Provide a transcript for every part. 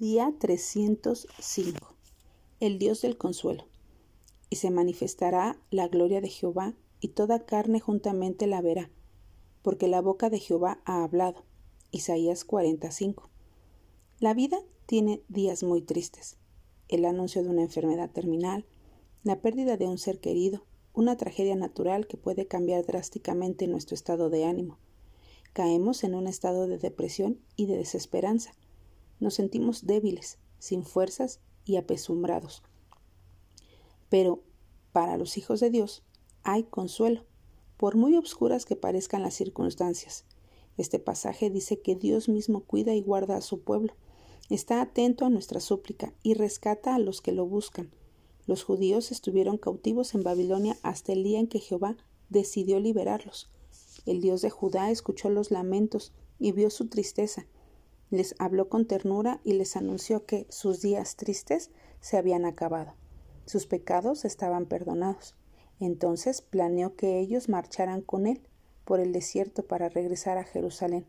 Día 305. El Dios del consuelo. Y se manifestará la gloria de Jehová, y toda carne juntamente la verá, porque la boca de Jehová ha hablado. Isaías 45. La vida tiene días muy tristes. El anuncio de una enfermedad terminal, la pérdida de un ser querido, una tragedia natural que puede cambiar drásticamente nuestro estado de ánimo. Caemos en un estado de depresión y de desesperanza nos sentimos débiles, sin fuerzas y apesumbrados. Pero para los hijos de Dios hay consuelo, por muy obscuras que parezcan las circunstancias. Este pasaje dice que Dios mismo cuida y guarda a su pueblo, está atento a nuestra súplica y rescata a los que lo buscan. Los judíos estuvieron cautivos en Babilonia hasta el día en que Jehová decidió liberarlos. El Dios de Judá escuchó los lamentos y vio su tristeza, les habló con ternura y les anunció que sus días tristes se habían acabado. Sus pecados estaban perdonados. Entonces planeó que ellos marcharan con él por el desierto para regresar a Jerusalén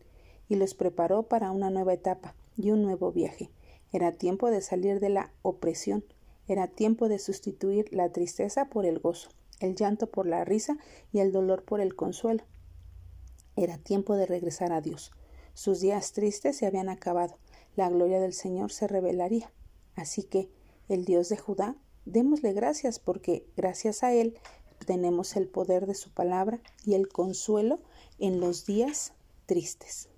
y los preparó para una nueva etapa y un nuevo viaje. Era tiempo de salir de la opresión, era tiempo de sustituir la tristeza por el gozo, el llanto por la risa y el dolor por el consuelo. Era tiempo de regresar a Dios. Sus días tristes se habían acabado, la gloria del Señor se revelaría. Así que el Dios de Judá, démosle gracias porque gracias a Él tenemos el poder de su palabra y el consuelo en los días tristes.